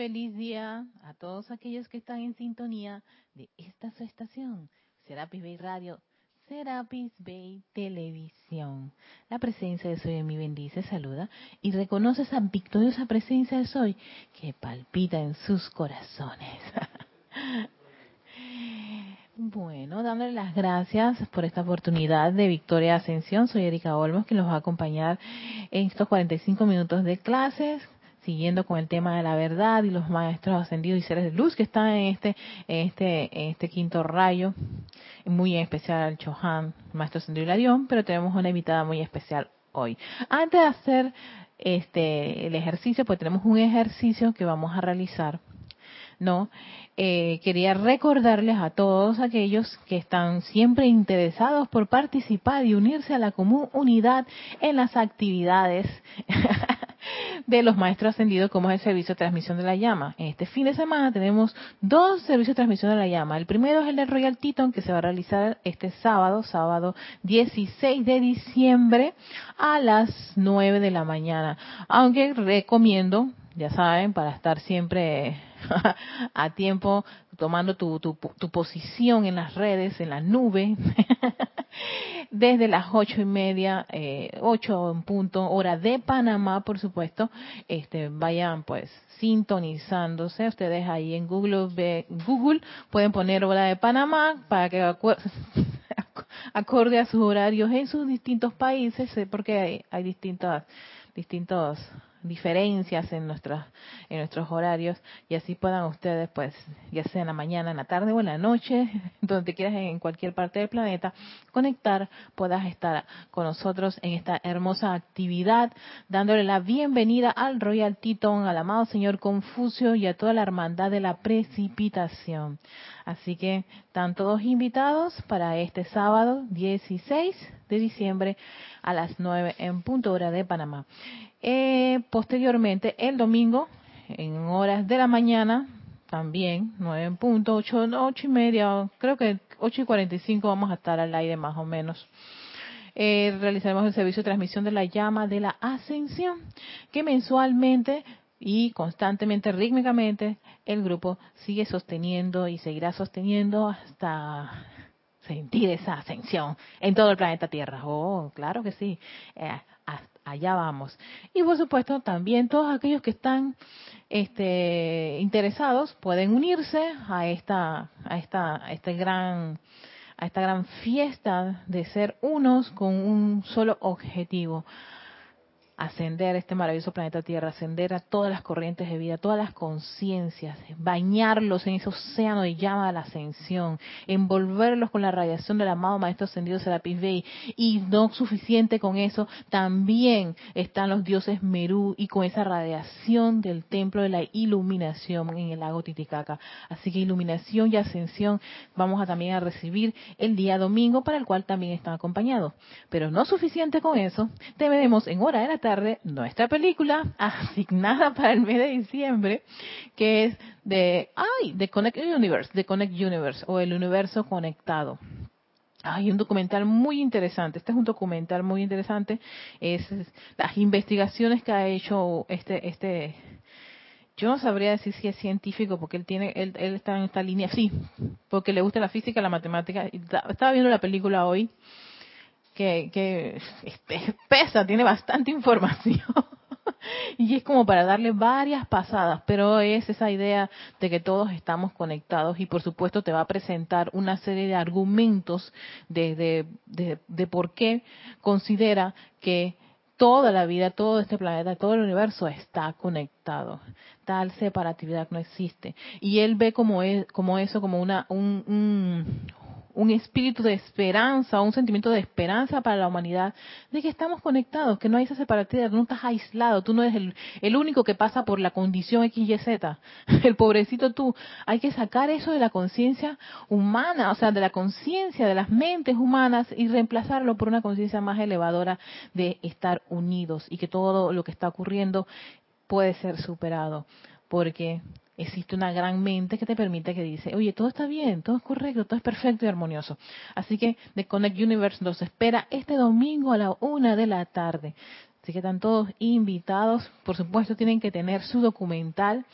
feliz día a todos aquellos que están en sintonía de esta su estación, Serapis Bay Radio, Serapis Bay Televisión. La presencia de Soy en mi bendice, saluda y reconoce esa victoriosa presencia de Soy que palpita en sus corazones. Bueno, dándole las gracias por esta oportunidad de Victoria Ascensión. Soy Erika Olmos, que los va a acompañar en estos 45 minutos de clases siguiendo con el tema de la verdad y los maestros ascendidos y seres de luz que están en este, este, este quinto rayo, muy en especial el Chohan, maestro ascendido Larión, pero tenemos una invitada muy especial hoy. Antes de hacer este el ejercicio, pues tenemos un ejercicio que vamos a realizar, ¿no? Eh, quería recordarles a todos aquellos que están siempre interesados por participar y unirse a la común unidad en las actividades de los maestros ascendidos como es el servicio de transmisión de la llama. En este fin de semana tenemos dos servicios de transmisión de la llama. El primero es el de Royal Teton que se va a realizar este sábado, sábado 16 de diciembre a las 9 de la mañana. Aunque recomiendo, ya saben, para estar siempre a tiempo, tomando tu, tu, tu, posición en las redes, en la nube, desde las ocho y media, eh, ocho en punto, hora de Panamá, por supuesto, este, vayan pues sintonizándose. Ustedes ahí en Google, Google pueden poner hora de Panamá para que acorde a sus horarios en sus distintos países, porque hay, hay distintas, distintos diferencias en nuestros en nuestros horarios y así puedan ustedes pues ya sea en la mañana en la tarde o en la noche donde quieras en cualquier parte del planeta conectar puedas estar con nosotros en esta hermosa actividad dándole la bienvenida al Royal Titón al amado señor Confucio y a toda la hermandad de la precipitación así que están todos invitados para este sábado 16 de diciembre a las 9 en punto hora de Panamá eh, posteriormente, el domingo, en horas de la mañana, también, 9 en punto, 8, y media, creo que 8 y 45 vamos a estar al aire más o menos. Eh, realizaremos el servicio de transmisión de la llama de la ascensión, que mensualmente y constantemente, rítmicamente, el grupo sigue sosteniendo y seguirá sosteniendo hasta sentir esa ascensión en todo el planeta Tierra. Oh, claro que sí. Eh, allá vamos. Y por supuesto, también todos aquellos que están este, interesados pueden unirse a esta, a esta, a este gran, a esta gran fiesta de ser unos con un solo objetivo, ascender este maravilloso planeta Tierra, ascender a todas las corrientes de vida, todas las conciencias, bañarlos en ese océano de llama de la ascensión, envolverlos con la radiación del amado Maestro Ascendido Serapis Bey. Y no suficiente con eso, también están los dioses Merú y con esa radiación del templo de la iluminación en el lago Titicaca. Así que iluminación y ascensión vamos a también a recibir el día domingo, para el cual también están acompañados. Pero no suficiente con eso, tenemos en hora de la tarde nuestra película asignada para el mes de diciembre, que es de, ay, de Connect Universe, de Connect Universe o el universo conectado. Hay un documental muy interesante. Este es un documental muy interesante. Es, las investigaciones que ha hecho este, este, yo no sabría decir si es científico porque él tiene, él, él está en esta línea, sí, porque le gusta la física, la matemática. Estaba viendo la película hoy que, este, pesa, tiene bastante información. y es como para darle varias pasadas, pero es esa idea de que todos estamos conectados y por supuesto te va a presentar una serie de argumentos de, de, de por qué considera que toda la vida, todo este planeta, todo el universo está conectado. Tal separatividad no existe. Y él ve como, es, como eso, como una, un, un espíritu de esperanza, un sentimiento de esperanza para la humanidad, de que estamos conectados, que no hay esa separatividad, no estás aislado, tú no eres el, el único que pasa por la condición XYZ, el pobrecito tú. Hay que sacar eso de la conciencia humana, o sea, de la conciencia de las mentes humanas y reemplazarlo por una conciencia más elevadora de estar unidos y que todo lo que está ocurriendo puede ser superado, porque existe una gran mente que te permite que dice, oye, todo está bien, todo es correcto, todo es perfecto y armonioso. Así que The Connect Universe nos espera este domingo a la una de la tarde. Así que están todos invitados. Por supuesto, tienen que tener su documental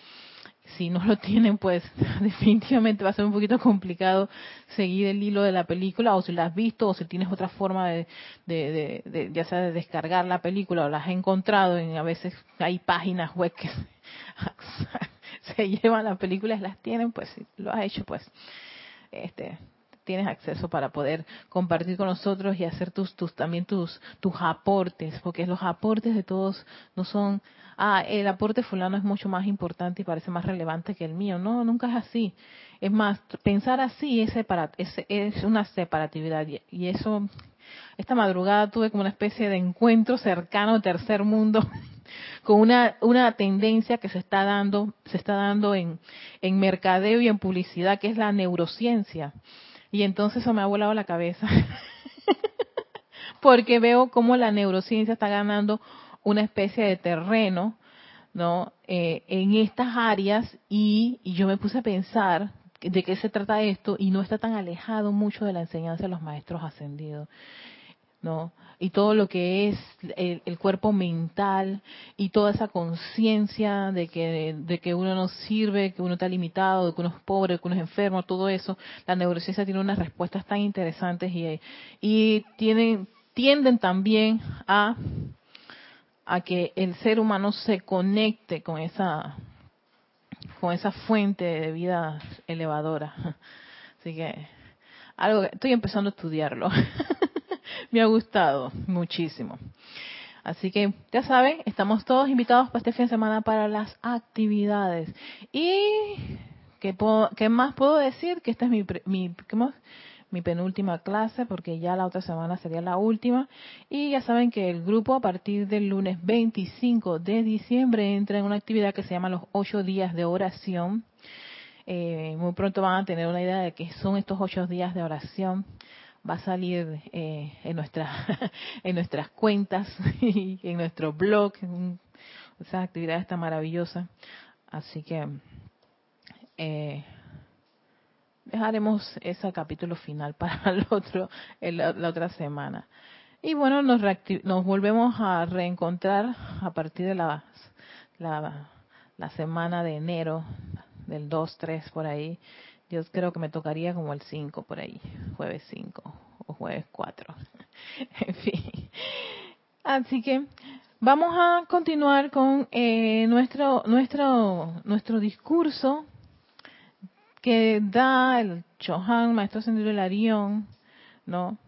si no lo tienen, pues definitivamente va a ser un poquito complicado seguir el hilo de la película, o si la has visto, o si tienes otra forma de, de, de, ya sea de descargar la película, o la has encontrado, en, a veces hay páginas web que se llevan las películas, las tienen, pues si lo has hecho, pues este tienes acceso para poder compartir con nosotros y hacer tus, tus también tus tus aportes, porque los aportes de todos no son, ah, el aporte fulano es mucho más importante y parece más relevante que el mío. No, nunca es así. Es más, pensar así es, es, es una separatividad y eso, esta madrugada tuve como una especie de encuentro cercano, tercer mundo, con una, una tendencia que se está dando, se está dando en, mercadeo y en publicidad, que es la neurociencia. Y entonces eso me ha volado la cabeza. Porque veo cómo la neurociencia está ganando una especie de terreno, ¿no? Eh, en estas áreas y yo me puse a pensar de qué se trata esto y no está tan alejado mucho de la enseñanza de los maestros ascendidos. ¿No? Y todo lo que es el, cuerpo mental y toda esa conciencia de que, de que uno no sirve, que uno está limitado, de que uno es pobre, que uno es enfermo, todo eso, la neurociencia tiene unas respuestas tan interesantes y, y tienen, tienden también a, a que el ser humano se conecte con esa, con esa fuente de vida elevadora. Así que algo estoy empezando a estudiarlo. me ha gustado muchísimo. Así que ya saben, estamos todos invitados para este fin de semana para las actividades. Y ¿qué, qué más puedo decir? Que esta es mi, mi, mi penúltima clase porque ya la otra semana sería la última. Y ya saben que el grupo a partir del lunes 25 de diciembre entra en una actividad que se llama los ocho días de oración. Eh, muy pronto van a tener una idea de qué son estos ocho días de oración va a salir eh, en, nuestra, en nuestras cuentas y en nuestro blog. Esa actividad está maravillosa. Así que eh, dejaremos ese capítulo final para el otro, la otra semana. Y bueno, nos, nos volvemos a reencontrar a partir de la, la, la semana de enero, del 2, 3 por ahí, yo creo que me tocaría como el 5 por ahí, jueves 5 o jueves 4. en fin. Así que vamos a continuar con eh, nuestro nuestro nuestro discurso que da el Chohan, maestro Ascendido Arión, ¿no?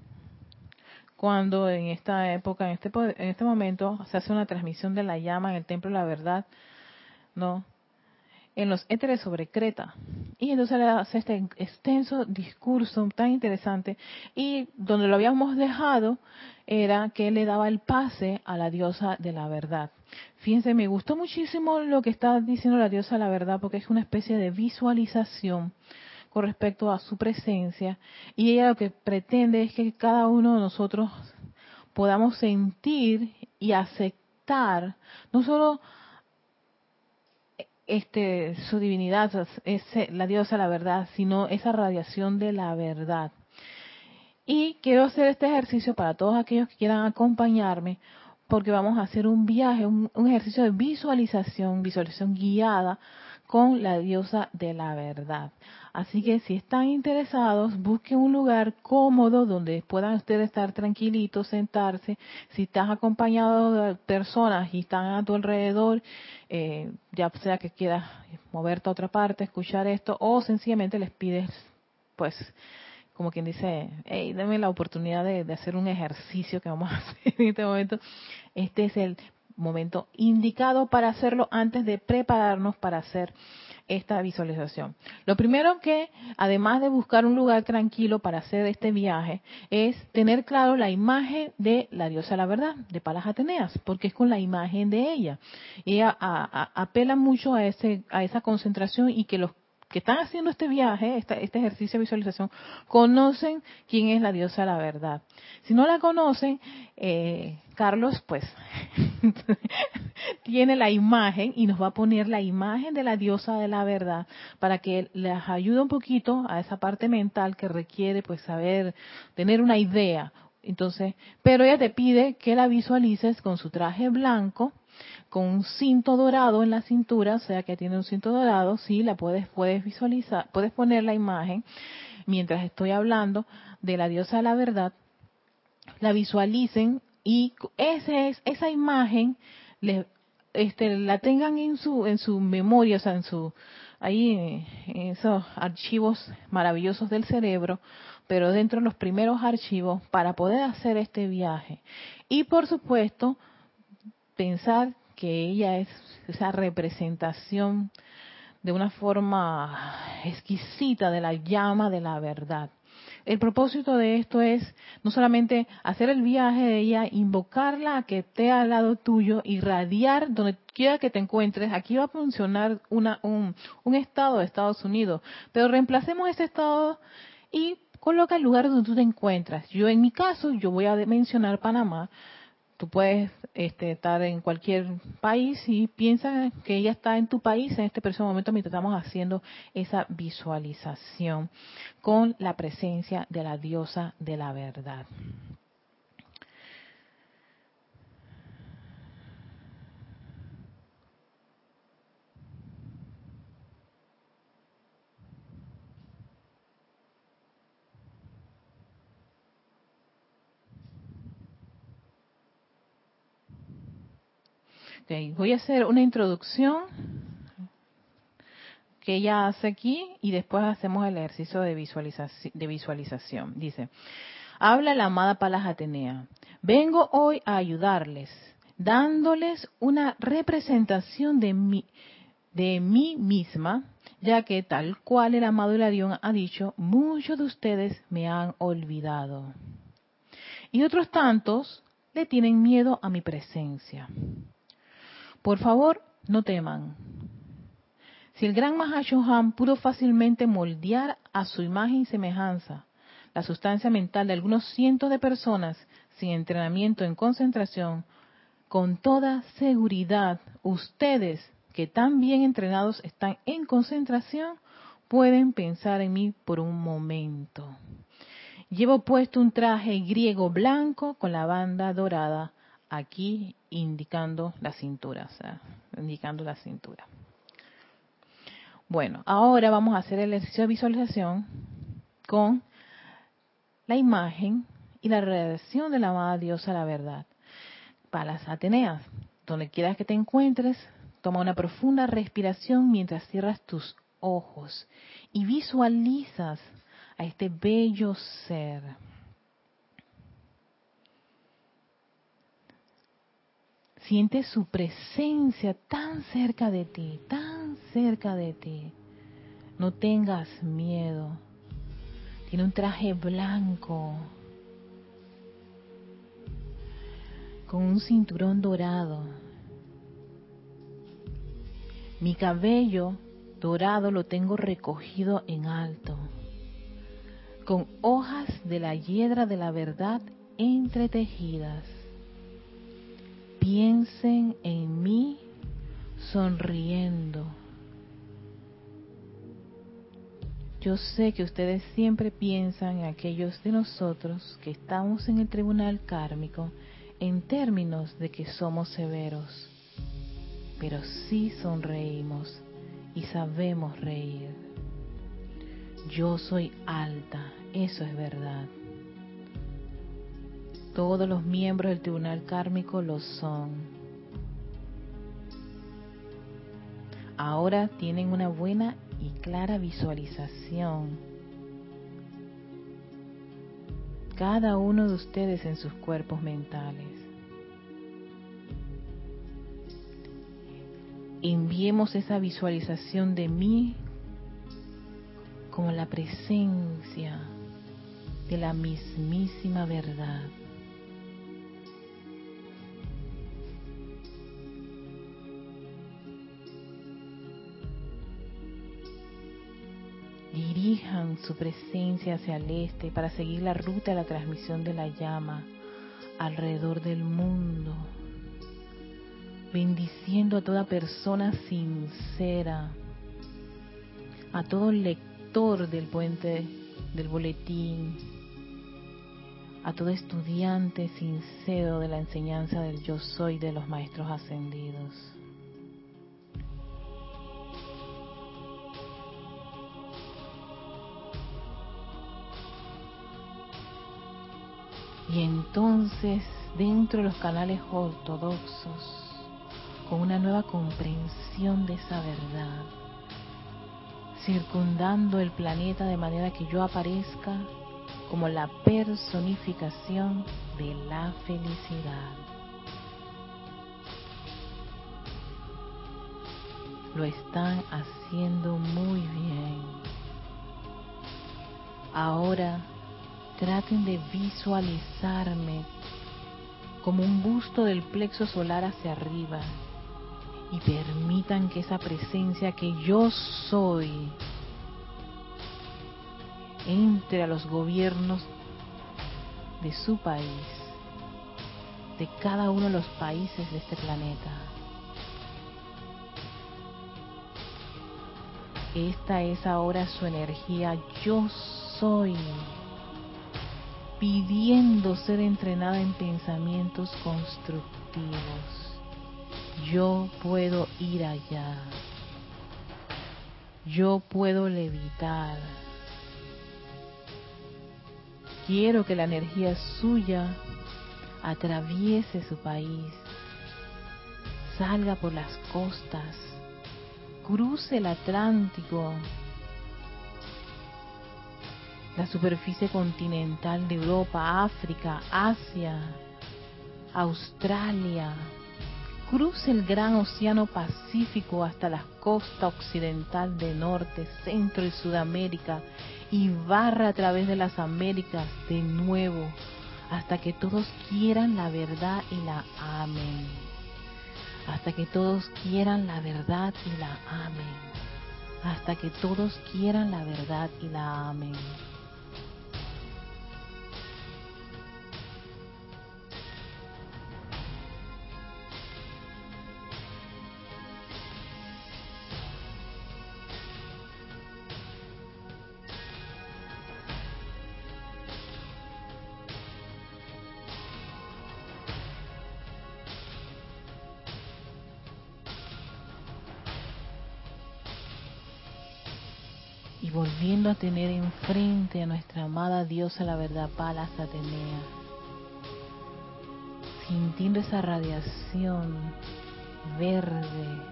Cuando en esta época, en este en este momento se hace una transmisión de la llama en el templo de la verdad, ¿no? En los éteres sobre Creta. Y entonces hace este extenso discurso tan interesante y donde lo habíamos dejado era que le daba el pase a la diosa de la verdad. Fíjense, me gustó muchísimo lo que está diciendo la diosa de la verdad porque es una especie de visualización con respecto a su presencia y ella lo que pretende es que cada uno de nosotros podamos sentir y aceptar no solo este, su divinidad es la diosa la verdad, sino esa radiación de la verdad. Y quiero hacer este ejercicio para todos aquellos que quieran acompañarme, porque vamos a hacer un viaje, un ejercicio de visualización, visualización guiada con la diosa de la verdad. Así que si están interesados, busquen un lugar cómodo donde puedan ustedes estar tranquilitos, sentarse. Si estás acompañado de personas y están a tu alrededor, eh, ya sea que quieras moverte a otra parte, escuchar esto, o sencillamente les pides, pues, como quien dice, hey, denme la oportunidad de, de hacer un ejercicio que vamos a hacer en este momento. Este es el momento indicado para hacerlo antes de prepararnos para hacer esta visualización. Lo primero que, además de buscar un lugar tranquilo para hacer este viaje, es tener claro la imagen de la diosa la verdad, de Palas Ateneas, porque es con la imagen de ella. Ella apela mucho a, ese, a esa concentración y que los que están haciendo este viaje, este, ejercicio de visualización, conocen quién es la diosa de la verdad. Si no la conocen, eh, Carlos, pues, tiene la imagen y nos va a poner la imagen de la diosa de la verdad para que les ayude un poquito a esa parte mental que requiere, pues, saber, tener una idea. Entonces, pero ella te pide que la visualices con su traje blanco, con un cinto dorado en la cintura, o sea que tiene un cinto dorado, sí, la puedes, puedes visualizar, puedes poner la imagen mientras estoy hablando de la diosa de la verdad, la visualicen y ese es, esa imagen le, este, la tengan en su, en su memoria, o sea, en su, ahí en esos archivos maravillosos del cerebro, pero dentro de los primeros archivos para poder hacer este viaje. Y por supuesto, pensar que ella es esa representación de una forma exquisita de la llama de la verdad. El propósito de esto es no solamente hacer el viaje de ella, invocarla a que esté al lado tuyo, irradiar donde quiera que te encuentres. Aquí va a funcionar una, un, un estado de Estados Unidos, pero reemplacemos ese estado y coloca el lugar donde tú te encuentras. Yo en mi caso, yo voy a mencionar Panamá. Tú puedes este, estar en cualquier país y piensa que ella está en tu país en este preciso momento mientras estamos haciendo esa visualización con la presencia de la diosa de la verdad. Voy a hacer una introducción que ella hace aquí y después hacemos el ejercicio de visualización. De visualización. Dice, habla la amada Palas Atenea, vengo hoy a ayudarles, dándoles una representación de mí, de mí misma, ya que tal cual el amado Hilarión ha dicho, muchos de ustedes me han olvidado. Y otros tantos le tienen miedo a mi presencia. Por favor, no teman. Si el gran Mahashohan pudo fácilmente moldear a su imagen y semejanza la sustancia mental de algunos cientos de personas sin entrenamiento en concentración, con toda seguridad ustedes que tan bien entrenados están en concentración, pueden pensar en mí por un momento. Llevo puesto un traje griego blanco con la banda dorada aquí indicando la cintura, indicando la cintura. Bueno, ahora vamos a hacer el ejercicio de visualización con la imagen y la radiación de la amada diosa la verdad. Para las Ateneas, donde quieras que te encuentres, toma una profunda respiración mientras cierras tus ojos y visualizas a este bello ser Siente su presencia tan cerca de ti, tan cerca de ti. No tengas miedo. Tiene un traje blanco con un cinturón dorado. Mi cabello dorado lo tengo recogido en alto, con hojas de la hiedra de la verdad entretejidas piensen en mí sonriendo. Yo sé que ustedes siempre piensan en aquellos de nosotros que estamos en el tribunal kármico en términos de que somos severos, pero sí sonreímos y sabemos reír. Yo soy alta, eso es verdad. Todos los miembros del tribunal kármico lo son. Ahora tienen una buena y clara visualización. Cada uno de ustedes en sus cuerpos mentales. Enviemos esa visualización de mí como la presencia de la mismísima verdad. Su presencia hacia el este para seguir la ruta de la transmisión de la llama alrededor del mundo, bendiciendo a toda persona sincera, a todo lector del puente del boletín, a todo estudiante sincero de la enseñanza del yo soy de los maestros ascendidos. Y entonces, dentro de los canales ortodoxos, con una nueva comprensión de esa verdad, circundando el planeta de manera que yo aparezca como la personificación de la felicidad. Lo están haciendo muy bien. Ahora traten de visualizarme como un busto del plexo solar hacia arriba y permitan que esa presencia que yo soy entre a los gobiernos de su país, de cada uno de los países de este planeta. Esta es ahora su energía, yo soy, pidiendo ser entrenada en pensamientos constructivos yo puedo ir allá. Yo puedo levitar. Quiero que la energía suya atraviese su país, salga por las costas, cruce el Atlántico, la superficie continental de Europa, África, Asia, Australia, cruce el gran océano Pacífico hasta la costa occidental de Norte, Centro y Sudamérica y barra a través de las Américas de nuevo hasta que todos quieran la verdad y la amen. Hasta que todos quieran la verdad y la amen. Hasta que todos quieran la verdad y la amen. Tener enfrente a nuestra amada diosa la verdad Palas Atenea, sintiendo esa radiación verde,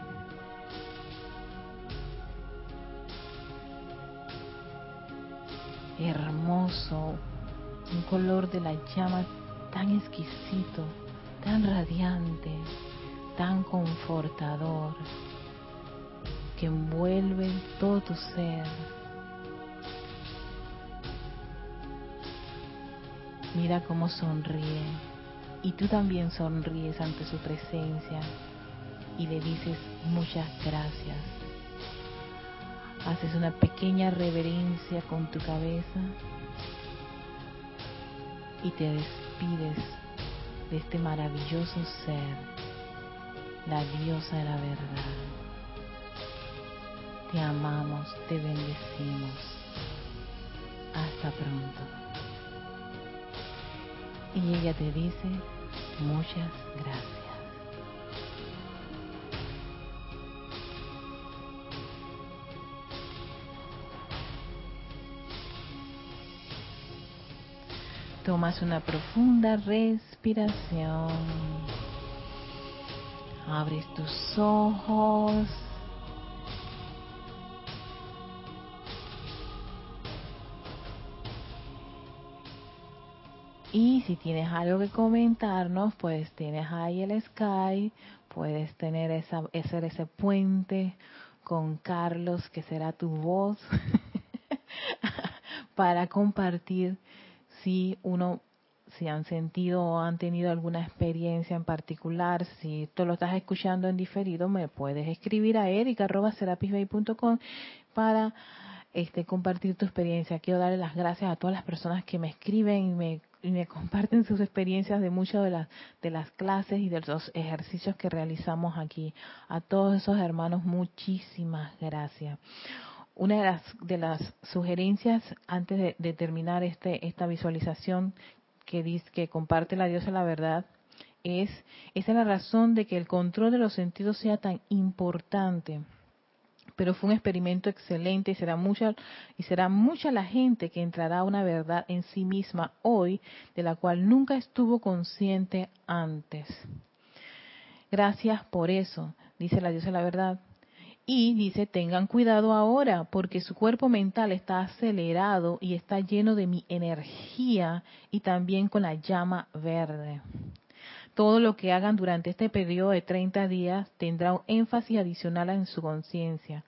hermoso, un color de la llama tan exquisito, tan radiante, tan confortador, que envuelve todo tu ser Mira cómo sonríe. Y tú también sonríes ante su presencia y le dices muchas gracias. Haces una pequeña reverencia con tu cabeza y te despides de este maravilloso ser, la diosa de la verdad. Te amamos, te bendecimos. Hasta pronto. Y ella te dice muchas gracias. Tomas una profunda respiración. Abres tus ojos. Y si tienes algo que comentarnos, pues tienes ahí el Sky, puedes tener esa, ese, puente con Carlos, que será tu voz, para compartir si uno si han sentido o han tenido alguna experiencia en particular, si tú lo estás escuchando en diferido, me puedes escribir a erica.serapisbay.com para este, compartir tu experiencia. Quiero darle las gracias a todas las personas que me escriben y me y me comparten sus experiencias de muchas de las, de las clases y de los ejercicios que realizamos aquí. A todos esos hermanos, muchísimas gracias. Una de las, de las sugerencias antes de, terminar este, esta visualización que dice que comparte la diosa la verdad es esa es la razón de que el control de los sentidos sea tan importante pero fue un experimento excelente y será mucha y será mucha la gente que entrará a una verdad en sí misma hoy de la cual nunca estuvo consciente antes. Gracias por eso, dice la diosa la verdad. Y dice, tengan cuidado ahora, porque su cuerpo mental está acelerado y está lleno de mi energía y también con la llama verde. Todo lo que hagan durante este periodo de 30 días tendrá un énfasis adicional en su conciencia.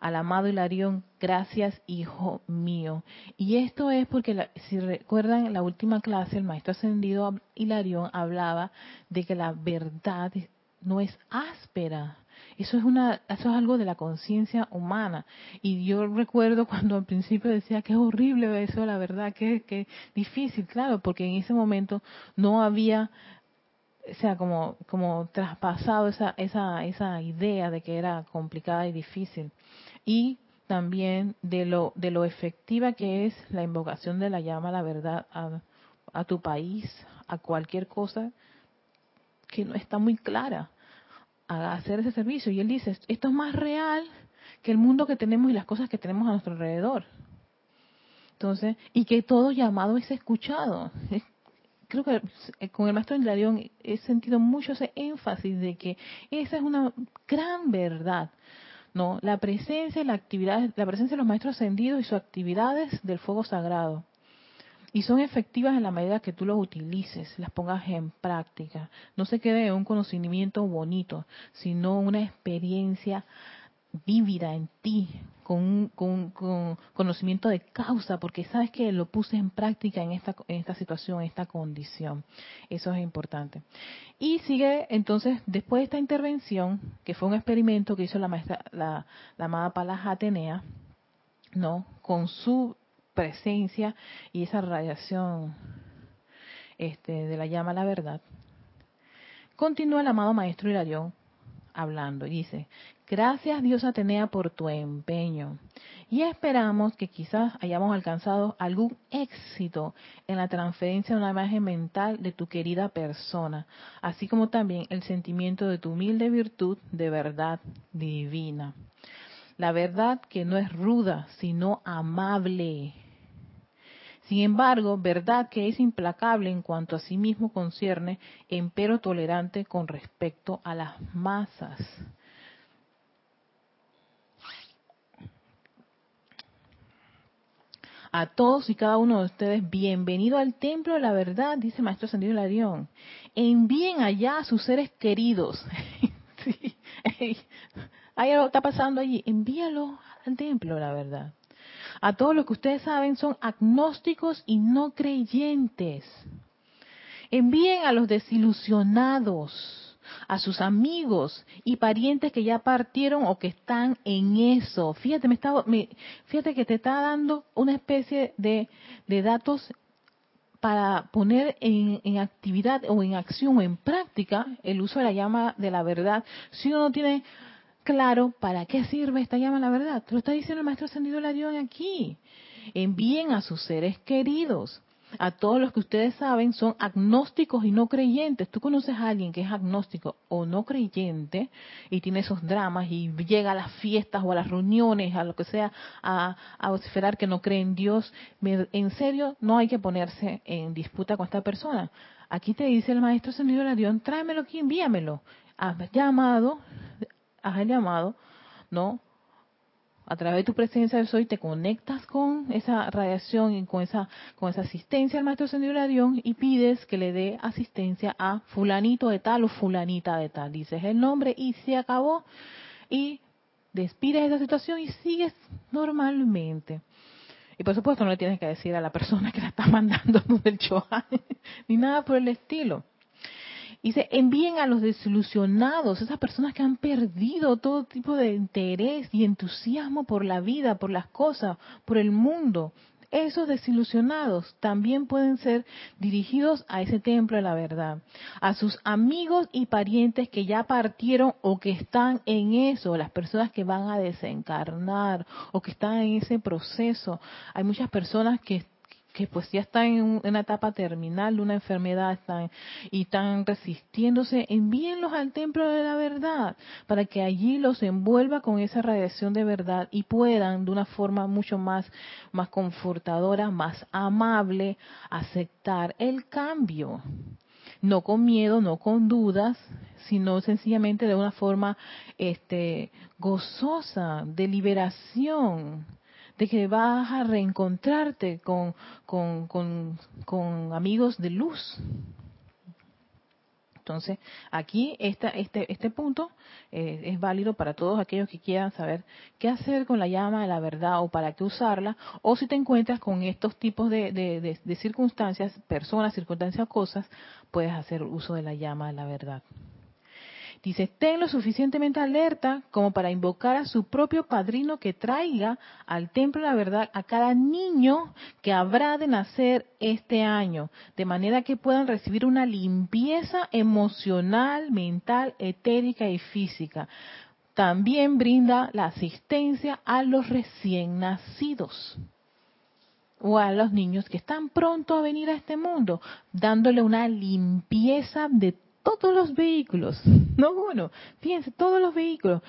Al amado Hilarión, gracias hijo mío. Y esto es porque, si recuerdan, en la última clase el maestro ascendido Hilarión hablaba de que la verdad no es áspera. Eso es una, eso es algo de la conciencia humana. Y yo recuerdo cuando al principio decía que es horrible eso, la verdad, que, que difícil, claro, porque en ese momento no había o sea, como, como traspasado esa, esa, esa idea de que era complicada y difícil. Y también de lo, de lo efectiva que es la invocación de la llama a la verdad a, a tu país, a cualquier cosa que no está muy clara, a hacer ese servicio. Y él dice, esto es más real que el mundo que tenemos y las cosas que tenemos a nuestro alrededor. Entonces, y que todo llamado es escuchado creo que eh, con el maestro Hilarión he sentido mucho ese énfasis de que esa es una gran verdad. ¿no? La presencia la actividad, la presencia de los maestros ascendidos y sus actividades del fuego sagrado. Y son efectivas en la medida que tú los utilices, las pongas en práctica. No se quede un conocimiento bonito, sino una experiencia vívida en ti, con, con, conocimiento de causa, porque sabes que lo puse en práctica en esta, en esta situación, en esta condición. Eso es importante. Y sigue entonces, después de esta intervención, que fue un experimento que hizo la maestra, la, amada Palas Atenea, ¿no? Con su presencia y esa radiación este, de la llama a la verdad. Continúa el amado maestro Hilarión hablando y dice, gracias Dios Atenea por tu empeño y esperamos que quizás hayamos alcanzado algún éxito en la transferencia de una imagen mental de tu querida persona, así como también el sentimiento de tu humilde virtud de verdad divina. La verdad que no es ruda, sino amable, sin embargo, verdad que es implacable en cuanto a sí mismo concierne, empero tolerante con respecto a las masas. A todos y cada uno de ustedes, bienvenido al templo de la verdad, dice Maestro Ascendido Larión. Envíen allá a sus seres queridos. sí. Hay algo está pasando allí. Envíalo al templo de la verdad a todos los que ustedes saben son agnósticos y no creyentes. Envíen a los desilusionados, a sus amigos y parientes que ya partieron o que están en eso. Fíjate, me está, fíjate que te está dando una especie de, de datos para poner en, en, actividad o en acción o en práctica el uso de la llama de la verdad. Si uno no tiene claro para qué sirve esta llama la verdad. Te lo está diciendo el maestro ascendido Larión aquí. Envíen a sus seres queridos. A todos los que ustedes saben son agnósticos y no creyentes. Tú conoces a alguien que es agnóstico o no creyente y tiene esos dramas y llega a las fiestas o a las reuniones, a lo que sea, a, a esperar que no cree en Dios. En serio, no hay que ponerse en disputa con esta persona. Aquí te dice el maestro ascendido Larión, tráemelo aquí, envíamelo. Has llamado, el llamado, ¿no? A través de tu presencia de soy te conectas con esa radiación y con esa con esa asistencia al maestro ascendido Dios y pides que le dé asistencia a fulanito de tal o fulanita de tal. Dices el nombre y se acabó y despides esa situación y sigues normalmente. Y por supuesto no le tienes que decir a la persona que la está mandando del Chohan, ni nada por el estilo. Dice, envíen a los desilusionados, esas personas que han perdido todo tipo de interés y entusiasmo por la vida, por las cosas, por el mundo. Esos desilusionados también pueden ser dirigidos a ese templo de la verdad. A sus amigos y parientes que ya partieron o que están en eso, las personas que van a desencarnar o que están en ese proceso. Hay muchas personas que que pues ya están en una etapa terminal de una enfermedad están, y están resistiéndose, envíenlos al templo de la verdad para que allí los envuelva con esa radiación de verdad y puedan de una forma mucho más, más confortadora, más amable, aceptar el cambio. No con miedo, no con dudas, sino sencillamente de una forma este, gozosa, de liberación de que vas a reencontrarte con, con, con, amigos de luz. Entonces, aquí esta, este, este punto eh, es válido para todos aquellos que quieran saber qué hacer con la llama de la verdad o para qué usarla, o si te encuentras con estos tipos de, de, de circunstancias, personas, circunstancias, cosas, puedes hacer uso de la llama de la verdad. Dice, estén lo suficientemente alerta como para invocar a su propio padrino que traiga al templo de la verdad a cada niño que habrá de nacer este año, de manera que puedan recibir una limpieza emocional, mental, etérica y física. También brinda la asistencia a los recién nacidos o a los niños que están pronto a venir a este mundo, dándole una limpieza de todos los vehículos, no uno, fíjense, todos los vehículos,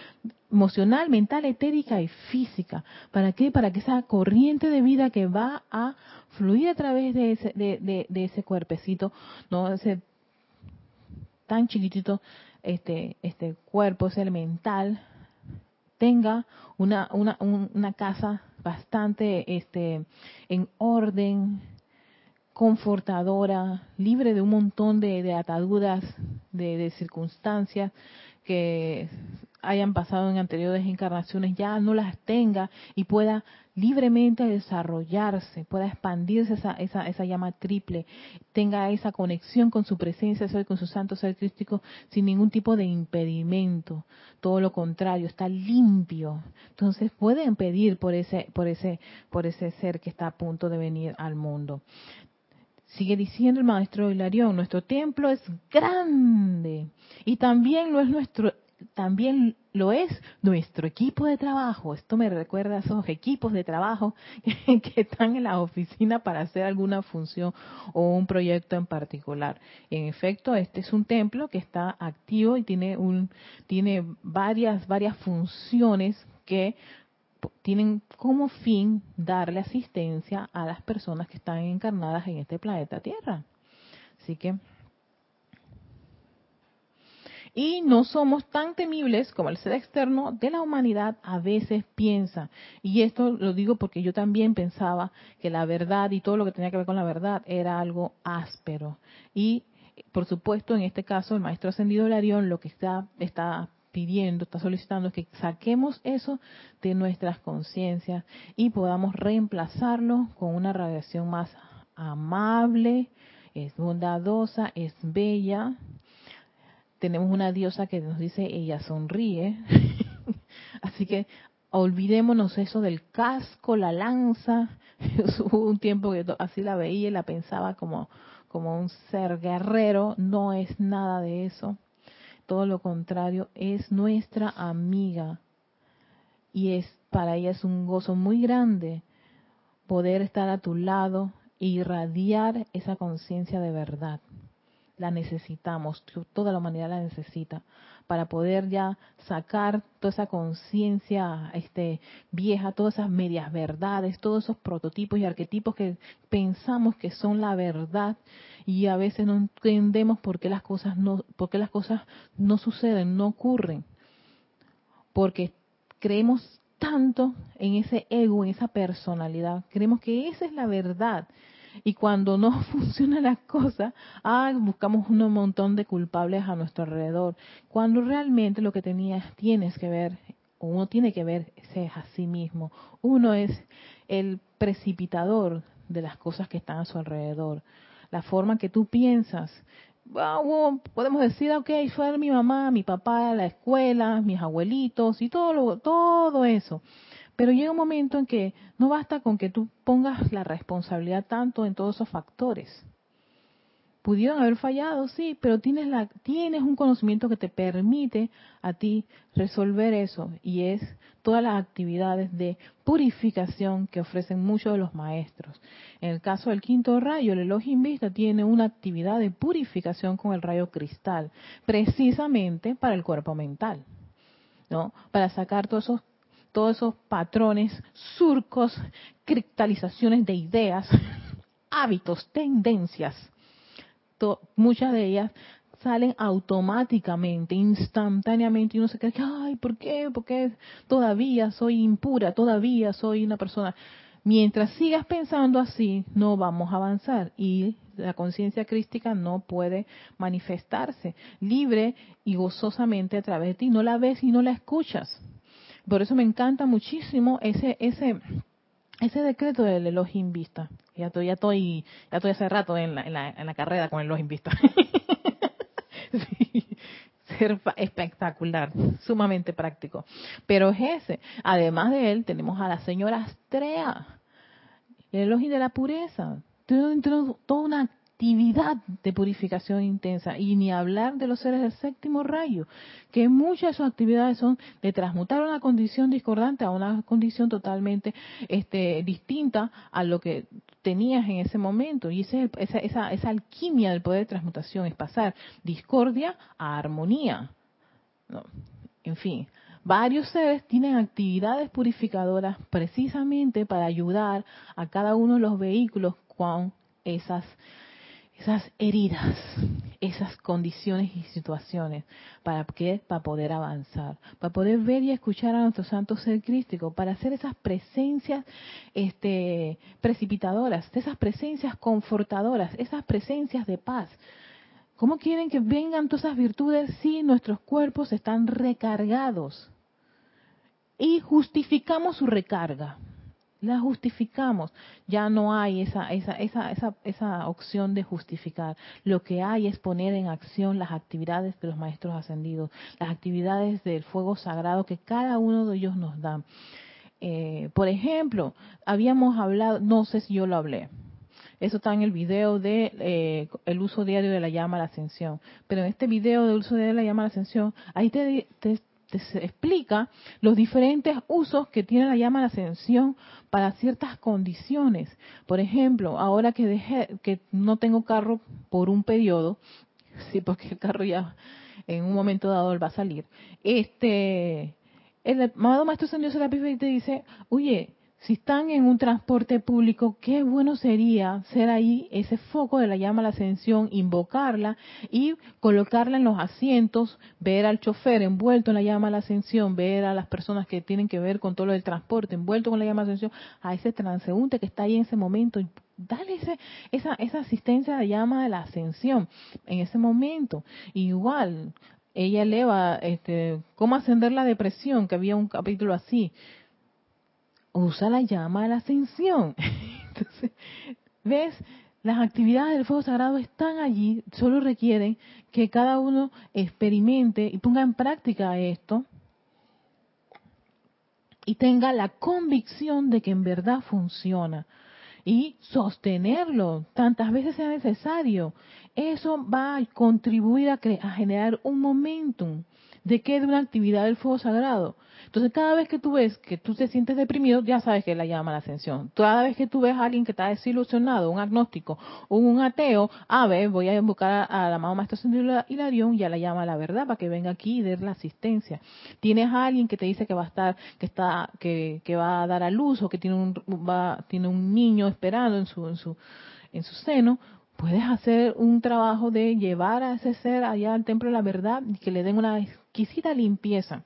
emocional, mental, etérica y física. ¿Para qué? Para que esa corriente de vida que va a fluir a través de ese, de, ese cuerpecito, no ese tan chiquitito, este, este cuerpo, ese mental, tenga una, una, una casa bastante este, en orden, confortadora, libre de un montón de, ataduras, de, circunstancias que hayan pasado en anteriores encarnaciones, ya no las tenga y pueda libremente desarrollarse, pueda expandirse esa, esa, esa llama triple, tenga esa conexión con su presencia, con su santo ser crístico, sin ningún tipo de impedimento. Todo lo contrario, está limpio. Entonces pueden pedir por ese, por ese, por ese ser que está a punto de venir al mundo. Sigue diciendo el maestro Hilarión, nuestro templo es grande y también lo es nuestro también lo es nuestro equipo de trabajo. Esto me recuerda a esos equipos de trabajo que, están en la oficina para hacer alguna función o un proyecto en particular. En efecto, este es un templo que está activo y tiene un tiene varias varias funciones que tienen como fin darle asistencia a las personas que están encarnadas en este planeta Tierra. Así que y no somos tan temibles como el ser externo de la humanidad a veces piensa. Y esto lo digo porque yo también pensaba que la verdad y todo lo que tenía que ver con la verdad era algo áspero. Y por supuesto, en este caso, el maestro ascendido Larión lo que está, está pidiendo, está solicitando que saquemos eso de nuestras conciencias y podamos reemplazarlo con una radiación más amable, es bondadosa, es bella. Tenemos una diosa que nos dice ella sonríe. Así que olvidémonos eso del casco, la lanza. Hubo un tiempo que así la veía y la pensaba como, como un ser guerrero. No es nada de eso todo lo contrario, es nuestra amiga. Y es para ella es un gozo muy grande poder estar a tu lado e irradiar esa conciencia de verdad. La necesitamos, toda la humanidad la necesita para poder ya sacar toda esa conciencia este, vieja, todas esas medias verdades, todos esos prototipos y arquetipos que pensamos que son la verdad y a veces no entendemos por qué las cosas no, por qué las cosas no suceden, no ocurren. Porque creemos tanto en ese ego, en esa personalidad, creemos que esa es la verdad y cuando no funciona la cosa, ah, buscamos un montón de culpables a nuestro alrededor. Cuando realmente lo que tenías, tienes que ver, uno tiene que ver, es a sí mismo. Uno es el precipitador de las cosas que están a su alrededor. La forma que tú piensas. podemos decir, ok, fue mi mamá, mi papá, la escuela, mis abuelitos y todo, todo eso. Pero llega un momento en que no basta con que tú pongas la responsabilidad tanto en todos esos factores. Pudieron haber fallado, sí, pero tienes, la, tienes un conocimiento que te permite a ti resolver eso y es todas las actividades de purificación que ofrecen muchos de los maestros. En el caso del quinto rayo, el Elohim Vista tiene una actividad de purificación con el rayo cristal, precisamente para el cuerpo mental, ¿no? Para sacar todos esos todos esos patrones, surcos, cristalizaciones de ideas, hábitos, tendencias muchas de ellas salen automáticamente, instantáneamente, y uno se cree que, ay, ¿por qué? Porque todavía soy impura, todavía soy una persona. Mientras sigas pensando así, no vamos a avanzar y la conciencia crística no puede manifestarse libre y gozosamente a través de ti. No la ves y no la escuchas. Por eso me encanta muchísimo ese ese ese decreto del Elohim Vista. Ya estoy, ya estoy, ya estoy hace rato en la, en la, en la carrera con el Elohim Vista. ser espectacular, sumamente práctico. Pero es ese. Además de él, tenemos a la señora Astrea, el Elohim de la pureza. Toda una actividad de purificación intensa y ni hablar de los seres del séptimo rayo, que muchas de sus actividades son de transmutar una condición discordante a una condición totalmente este, distinta a lo que tenías en ese momento. Y esa, esa, esa alquimia del poder de transmutación es pasar discordia a armonía. En fin, varios seres tienen actividades purificadoras precisamente para ayudar a cada uno de los vehículos con esas esas heridas, esas condiciones y situaciones, ¿para qué? Para poder avanzar, para poder ver y escuchar a nuestro santo ser crístico, para hacer esas presencias este, precipitadoras, esas presencias confortadoras, esas presencias de paz. ¿Cómo quieren que vengan todas esas virtudes si nuestros cuerpos están recargados? Y justificamos su recarga la justificamos. Ya no hay esa, esa, esa, esa, esa opción de justificar. Lo que hay es poner en acción las actividades de los maestros ascendidos, las actividades del fuego sagrado que cada uno de ellos nos da. Eh, por ejemplo, habíamos hablado, no sé si yo lo hablé, eso está en el video de eh, el uso diario de la llama a la ascensión. Pero en este video del uso diario de la llama a la ascensión, ahí te, te, se explica los diferentes usos que tiene la llama de ascensión para ciertas condiciones. Por ejemplo, ahora que dejé, que no tengo carro por un periodo, sí, porque el carro ya en un momento dado va a salir, este, el amado Maestro San Dios y te dice, oye, si están en un transporte público, qué bueno sería ser ahí ese foco de la llama a la ascensión, invocarla y colocarla en los asientos, ver al chofer envuelto en la llama a la ascensión, ver a las personas que tienen que ver con todo lo del transporte envuelto con la llama a la ascensión, a ese transeúnte que está ahí en ese momento, dale esa, esa asistencia a la llama de la ascensión en ese momento. Igual, ella eleva este, cómo ascender la depresión, que había un capítulo así usa la llama de la ascensión. Entonces, ¿ves? Las actividades del fuego sagrado están allí, solo requieren que cada uno experimente y ponga en práctica esto y tenga la convicción de que en verdad funciona y sostenerlo tantas veces sea necesario. Eso va a contribuir a, a generar un momentum de que de una actividad del fuego sagrado. Entonces, cada vez que tú ves que tú te sientes deprimido, ya sabes que la llama la ascensión. Cada vez que tú ves a alguien que está desilusionado, un agnóstico o un ateo, a ver, voy a invocar a, la mamá maestra Hilarión y a la llama la verdad para que venga aquí y dé la asistencia. Tienes a alguien que te dice que va a estar, que está, que, que va a dar a luz o que tiene un, va, tiene un niño esperando en su, en su, en su seno, puedes hacer un trabajo de llevar a ese ser allá al templo de la verdad y que le den una exquisita limpieza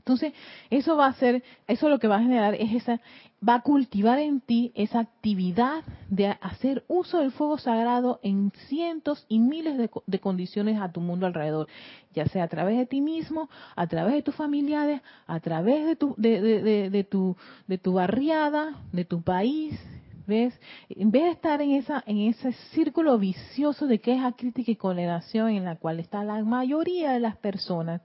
entonces, eso va a ser, eso lo que va a generar es esa, va a cultivar en ti esa actividad de hacer uso del fuego sagrado en cientos y miles de, condiciones a tu mundo alrededor, ya sea a través de ti mismo, a través de tus familiares, a través de tu, de, tu, de tu barriada, de tu país, ¿ves? En vez de estar en esa, en ese círculo vicioso de queja, crítica y condenación en la cual está la mayoría de las personas,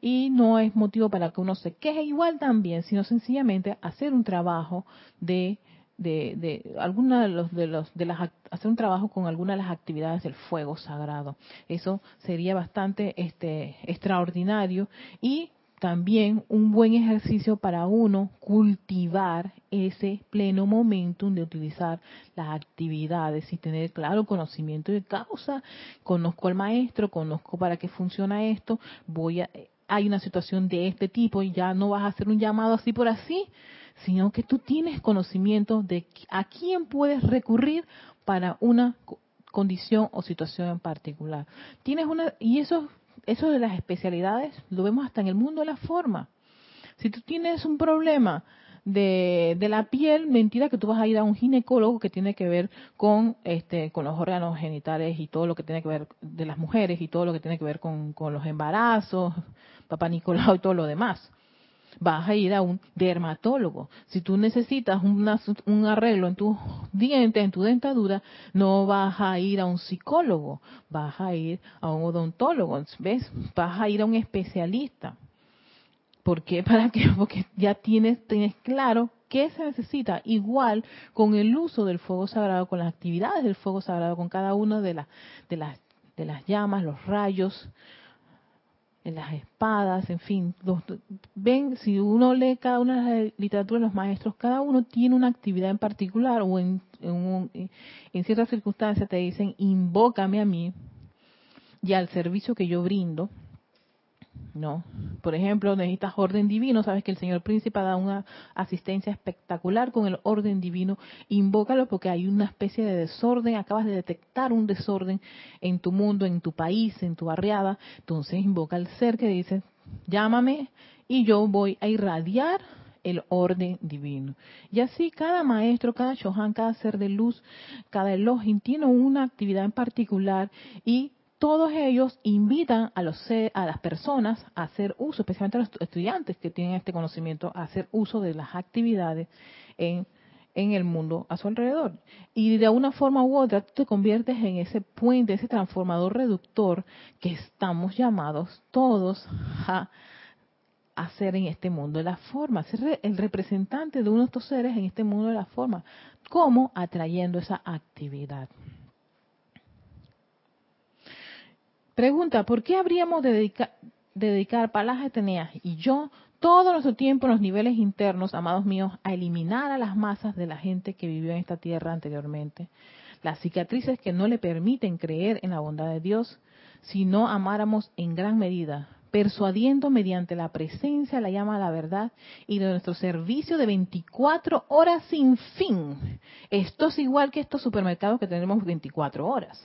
y no es motivo para que uno se queje igual también, sino sencillamente hacer un trabajo de de, de alguna de los de los de las hacer un trabajo con alguna de las actividades del fuego sagrado. Eso sería bastante este extraordinario y también un buen ejercicio para uno cultivar ese pleno momentum de utilizar las actividades y tener claro conocimiento de causa. Conozco al maestro, conozco para qué funciona esto, voy a, hay una situación de este tipo y ya no vas a hacer un llamado así por así, sino que tú tienes conocimiento de a quién puedes recurrir para una condición o situación en particular. Tienes una y eso eso de las especialidades lo vemos hasta en el mundo de la forma. Si tú tienes un problema de, de, la piel, mentira que tú vas a ir a un ginecólogo que tiene que ver con este con los órganos genitales y todo lo que tiene que ver de las mujeres y todo lo que tiene que ver con, con los embarazos, papá Nicolau y todo lo demás vas a ir a un dermatólogo. Si tú necesitas un arreglo en tus dientes, en tu dentadura, no vas a ir a un psicólogo, vas a ir a un odontólogo, ¿ves? Vas a ir a un especialista. ¿Por qué? ¿Para qué? Porque ya tienes, tienes claro qué se necesita. Igual con el uso del fuego sagrado, con las actividades del fuego sagrado, con cada una de, las de, las, de las llamas, los rayos, en las espadas, en fin. ven, si uno lee cada una de las literaturas de los maestros, cada uno tiene una actividad en particular o en, en, en ciertas circunstancias te dicen, invócame a mí y al servicio que yo brindo no. Por ejemplo, necesitas orden divino, sabes que el Señor Príncipe da una asistencia espectacular con el orden divino, invócalo porque hay una especie de desorden, acabas de detectar un desorden en tu mundo, en tu país, en tu barriada, entonces invoca al ser que dice, llámame y yo voy a irradiar el orden divino. Y así cada maestro, cada Shohan, cada ser de luz, cada Elohim tiene una actividad en particular y todos ellos invitan a, los, a las personas a hacer uso, especialmente a los estudiantes que tienen este conocimiento, a hacer uso de las actividades en, en el mundo a su alrededor. Y de una forma u otra tú te conviertes en ese puente, ese transformador reductor que estamos llamados todos a hacer en este mundo de la forma, ser el representante de uno de estos seres en este mundo de la forma. ¿Cómo? Atrayendo esa actividad. Pregunta, ¿por qué habríamos de dedicar, dedicar Palas Ateneas y yo todo nuestro tiempo en los niveles internos, amados míos, a eliminar a las masas de la gente que vivió en esta tierra anteriormente? Las cicatrices que no le permiten creer en la bondad de Dios, si no amáramos en gran medida, persuadiendo mediante la presencia, la llama a la verdad y de nuestro servicio de 24 horas sin fin. Esto es igual que estos supermercados que tenemos 24 horas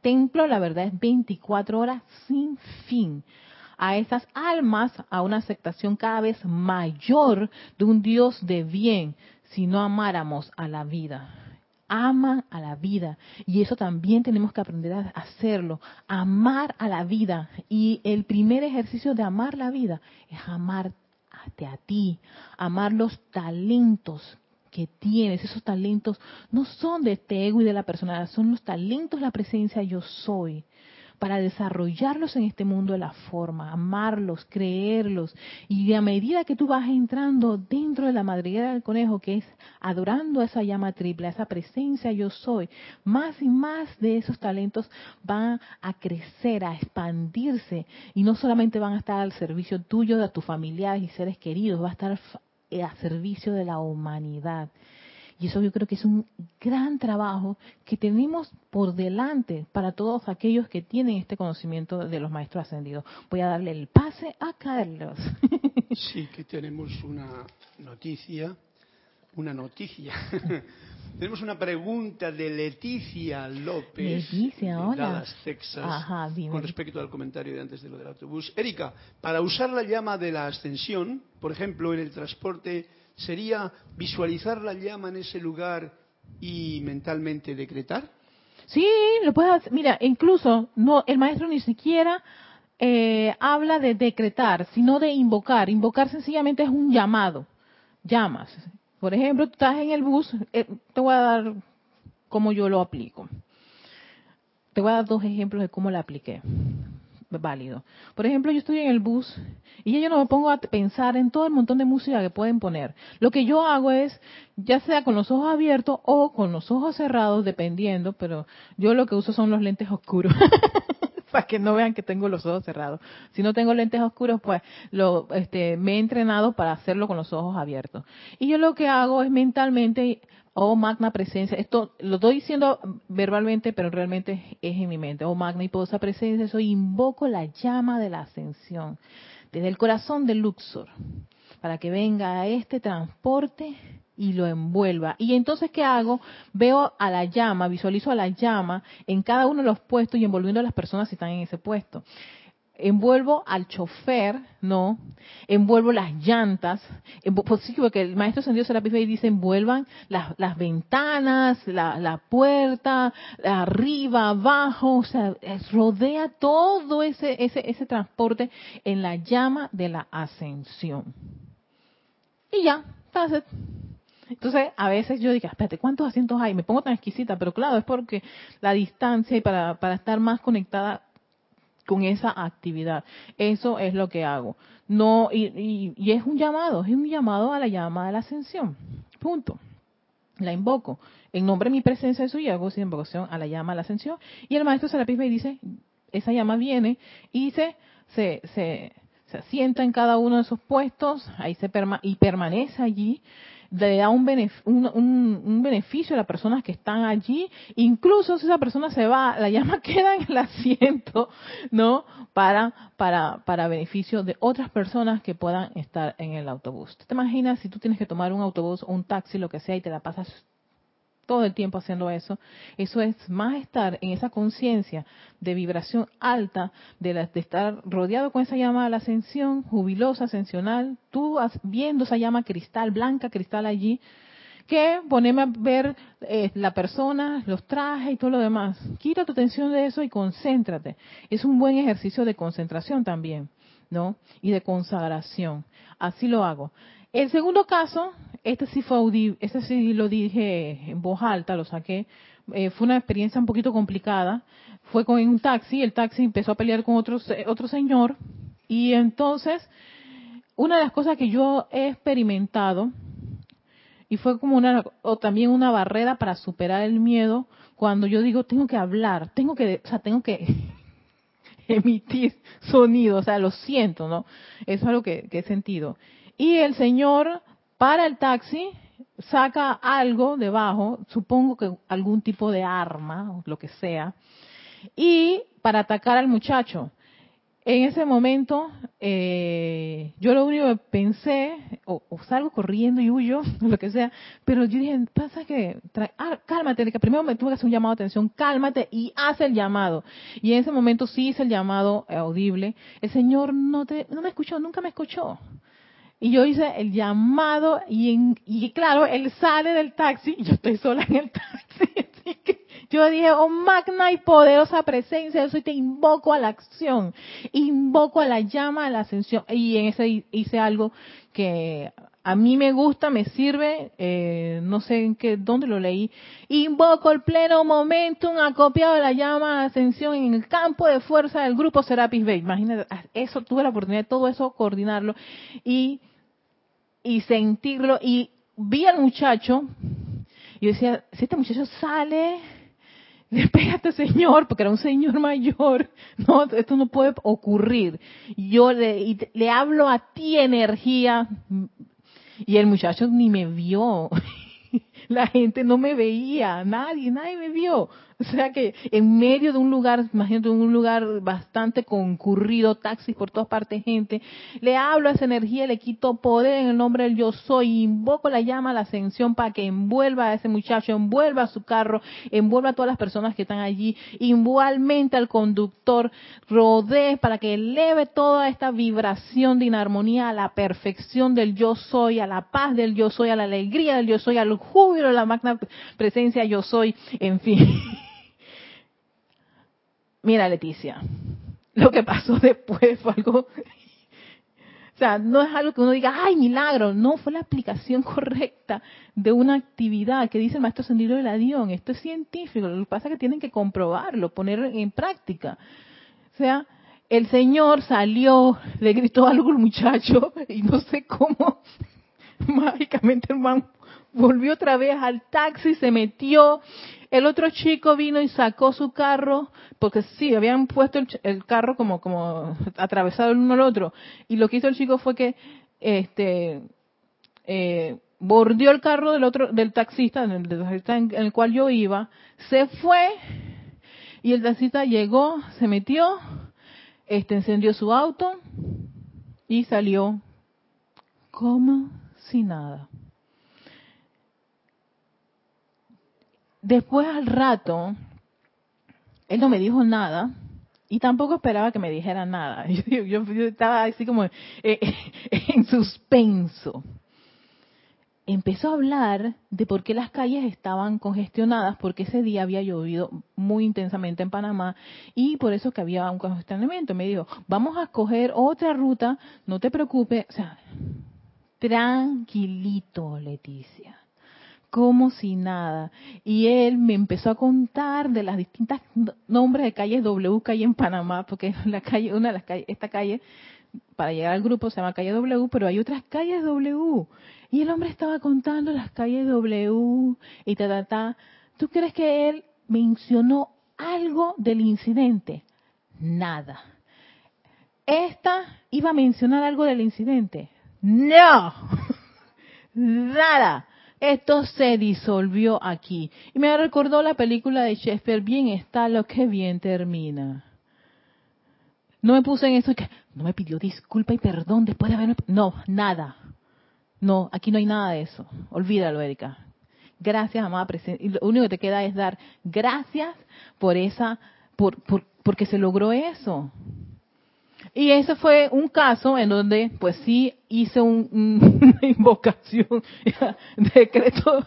templo, la verdad es 24 horas sin fin. A esas almas, a una aceptación cada vez mayor de un Dios de bien, si no amáramos a la vida. Ama a la vida. Y eso también tenemos que aprender a hacerlo. Amar a la vida. Y el primer ejercicio de amar la vida es amarte a ti, amar los talentos que tienes, esos talentos, no son de este ego y de la personalidad, son los talentos, la presencia yo soy, para desarrollarlos en este mundo de la forma, amarlos, creerlos, y a medida que tú vas entrando dentro de la madriguera del conejo, que es adorando a esa llama triple, a esa presencia yo soy, más y más de esos talentos van a crecer, a expandirse, y no solamente van a estar al servicio tuyo, de tus familiares y seres queridos, va a estar a servicio de la humanidad. Y eso yo creo que es un gran trabajo que tenemos por delante para todos aquellos que tienen este conocimiento de los maestros ascendidos. Voy a darle el pase a Carlos. Sí, que tenemos una noticia, una noticia. tenemos una pregunta de Leticia López Leticia, hola. Dallas, Texas, Ajá, con respecto al comentario de antes de lo del autobús. Erika, para usar la llama de la ascensión, por ejemplo, en el transporte, ¿sería visualizar la llama en ese lugar y mentalmente decretar? Sí, lo puedes hacer. Mira, incluso no, el maestro ni siquiera eh, habla de decretar, sino de invocar. Invocar sencillamente es un llamado. Llamas. Por ejemplo, tú estás en el bus, eh, te voy a dar cómo yo lo aplico. Te voy a dar dos ejemplos de cómo lo apliqué. válido. Por ejemplo, yo estoy en el bus y yo no me pongo a pensar en todo el montón de música que pueden poner. Lo que yo hago es, ya sea con los ojos abiertos o con los ojos cerrados, dependiendo, pero yo lo que uso son los lentes oscuros. para que no vean que tengo los ojos cerrados. Si no tengo lentes oscuros, pues lo, este, me he entrenado para hacerlo con los ojos abiertos. Y yo lo que hago es mentalmente Oh magna presencia, esto lo estoy diciendo verbalmente, pero realmente es en mi mente. Oh magna y poderosa presencia, soy invoco la llama de la ascensión desde el corazón del Luxor para que venga a este transporte y lo envuelva. Y entonces, ¿qué hago? Veo a la llama, visualizo a la llama en cada uno de los puestos y envolviendo a las personas si están en ese puesto envuelvo al chofer, ¿no? Envuelvo las llantas, pues porque el maestro Sendido Serapis Bey dice envuelvan las, las ventanas, la, la, puerta, arriba, abajo, o sea, rodea todo ese, ese, ese transporte en la llama de la ascensión. Y ya, entonces, entonces, a veces yo digo, espérate, ¿cuántos asientos hay? Me pongo tan exquisita, pero claro, es porque la distancia y para, para estar más conectada con esa actividad. Eso es lo que hago. No y, y, es un llamado, es un llamado a la llama de la ascensión. Punto. La invoco. En nombre de mi presencia de su y hago esa invocación a la llama de la ascensión. Y el maestro Serapis me dice, esa llama viene y se, se, se, se asienta en cada uno de sus puestos, ahí se y permanece allí le da un, un, beneficio a las personas que están allí. Incluso si esa persona se va, la llama queda en el asiento, ¿no? Para, para, para beneficio de otras personas que puedan estar en el autobús. ¿Te imaginas si tú tienes que tomar un autobús o un taxi, lo que sea, y te la pasas todo el tiempo haciendo eso. Eso es más estar en esa conciencia de vibración alta, de, de, estar rodeado con esa llama de la ascensión, jubilosa, ascensional, tú viendo esa llama cristal, blanca cristal allí, que ponerme a ver eh, la persona, los trajes y todo lo demás. Quita tu atención de eso y concéntrate. Es un buen ejercicio de concentración también, ¿no? Y de consagración. Así lo hago. El segundo caso, este sí fue este sí lo dije en voz alta, lo saqué. Eh, fue una experiencia un poquito complicada. Fue con un taxi, el taxi empezó a pelear con otro, otro señor y entonces una de las cosas que yo he experimentado y fue como una o también una barrera para superar el miedo cuando yo digo tengo que hablar, tengo que, o sea, tengo que emitir sonido, o sea, lo siento, ¿no? Eso es algo que he sentido. Y el señor para el taxi, saca algo debajo, supongo que algún tipo de arma, lo que sea, y para atacar al muchacho. En ese momento, eh, yo lo único que pensé, o, salgo corriendo y huyo, lo que sea, pero yo dije, pasa que, ah, cálmate, que primero me tuve que hacer un llamado de atención, cálmate y hace el llamado. Y en ese momento sí hice el llamado audible. El Señor no, te, no me escuchó, nunca me escuchó. Y yo hice el llamado y, y claro, él sale del taxi y yo estoy sola en el taxi. Así que yo dije, oh magna y poderosa presencia, yo te invoco a la acción, invoco a la llama a la ascensión. Y en ese hice algo que a mí me gusta, me sirve, eh, no sé en qué, dónde lo leí. Invoco el pleno momentum acopiado de la llama ascensión en el campo de fuerza del grupo Serapis Bay. Imagínate, eso tuve la oportunidad de todo eso coordinarlo y y sentirlo. Y vi al muchacho y decía, si este muchacho sale, este señor, porque era un señor mayor, no, esto no puede ocurrir. Yo le, le hablo a ti energía y el muchacho ni me vio. La gente no me veía, nadie, nadie me vio. O sea que en medio de un lugar, imagínate, un lugar bastante concurrido, taxis por todas partes, gente, le hablo a esa energía, le quito poder en el nombre del yo soy, invoco la llama a la ascensión para que envuelva a ese muchacho, envuelva a su carro, envuelva a todas las personas que están allí, igualmente al conductor, rodee para que eleve toda esta vibración de inarmonía a la perfección del yo soy, a la paz del yo soy, a la alegría del yo soy, al júbilo de la magna presencia yo soy, en fin. Mira, Leticia, lo que pasó después fue algo... O sea, no es algo que uno diga, ay, milagro. No, fue la aplicación correcta de una actividad que dice el maestro Sendido de la Dion. Esto es científico. Lo que pasa es que tienen que comprobarlo, ponerlo en práctica. O sea, el señor salió, le gritó algo al muchacho y no sé cómo, mágicamente el man volvió otra vez al taxi, se metió. El otro chico vino y sacó su carro, porque sí, habían puesto el, carro como, como atravesado el uno al otro. Y lo que hizo el chico fue que, este, eh, bordeó el carro del otro, del taxista, en el cual yo iba, se fue, y el taxista llegó, se metió, este encendió su auto y salió como si nada. Después al rato, él no me dijo nada y tampoco esperaba que me dijera nada. Yo, estaba así como en suspenso empezó a hablar de por qué las calles estaban congestionadas, porque ese día había llovido muy intensamente en Panamá y por eso que había un congestionamiento. Me dijo, vamos a coger otra ruta, no te preocupes, o sea, tranquilito, Leticia, como si nada. Y él me empezó a contar de las distintas nombres de calles W hay en Panamá, porque la calle, una de las calles, esta calle, para llegar al grupo se llama calle W, pero hay otras calles W y el hombre estaba contando las calles W y ta, ta, ta. ¿Tú crees que él mencionó algo del incidente? Nada. ¿Esta iba a mencionar algo del incidente? No. Nada. Esto se disolvió aquí. Y me recordó la película de Shakespeare, bien está lo que bien termina. No me puse en eso que no me pidió disculpa y perdón después de haberme... No, nada. No, aquí no hay nada de eso. Olvídalo, Erika. Gracias, amada presencia. Y lo único que te queda es dar gracias por esa, por, por, porque se logró eso. Y ese fue un caso en donde, pues sí, hice un, una invocación, decreto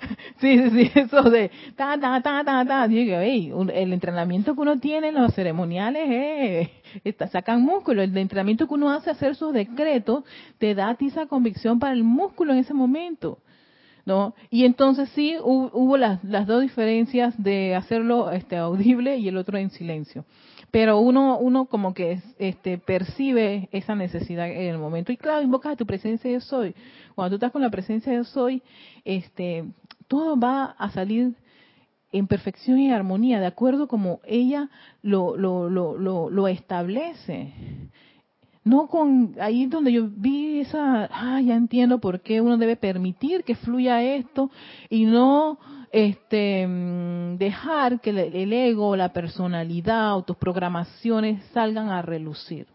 sí, sí, sí, eso de ta, ta, ta, ta, ta. Digo, el entrenamiento que uno tiene en los ceremoniales es, sacan músculo. El entrenamiento que uno hace hacer sus decretos te da a ti esa convicción para el músculo en ese momento. ¿No? Y entonces sí hubo, las, las, dos diferencias de hacerlo este, audible y el otro en silencio pero uno uno como que este percibe esa necesidad en el momento y claro invocas a tu presencia yo soy cuando tú estás con la presencia yo soy este todo va a salir en perfección y armonía, de acuerdo como ella lo, lo, lo, lo, establece. No con, ahí donde yo vi esa, ah, ya entiendo por qué uno debe permitir que fluya esto y no este mm, dejar que el ego, la personalidad o tus programaciones salgan a relucir.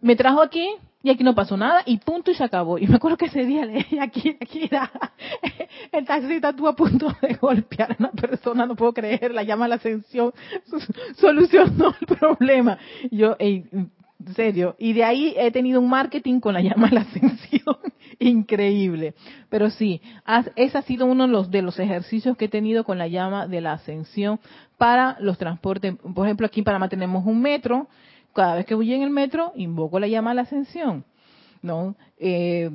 Me trajo aquí y aquí no pasó nada y punto y se acabó. Y me acuerdo que ese día leí aquí, aquí el taxista estuvo a punto de golpear a una persona, no puedo creer, la llama a la ascensión, solucionó el problema. Yo, en serio, y de ahí he tenido un marketing con la llama a la ascensión increíble. Pero sí, ese ha sido uno de los, de los ejercicios que he tenido con la llama de la ascensión para los transportes. Por ejemplo, aquí en Panamá tenemos un metro, cada vez que voy en el metro, invoco la llama a la ascensión. ¿no? Eh,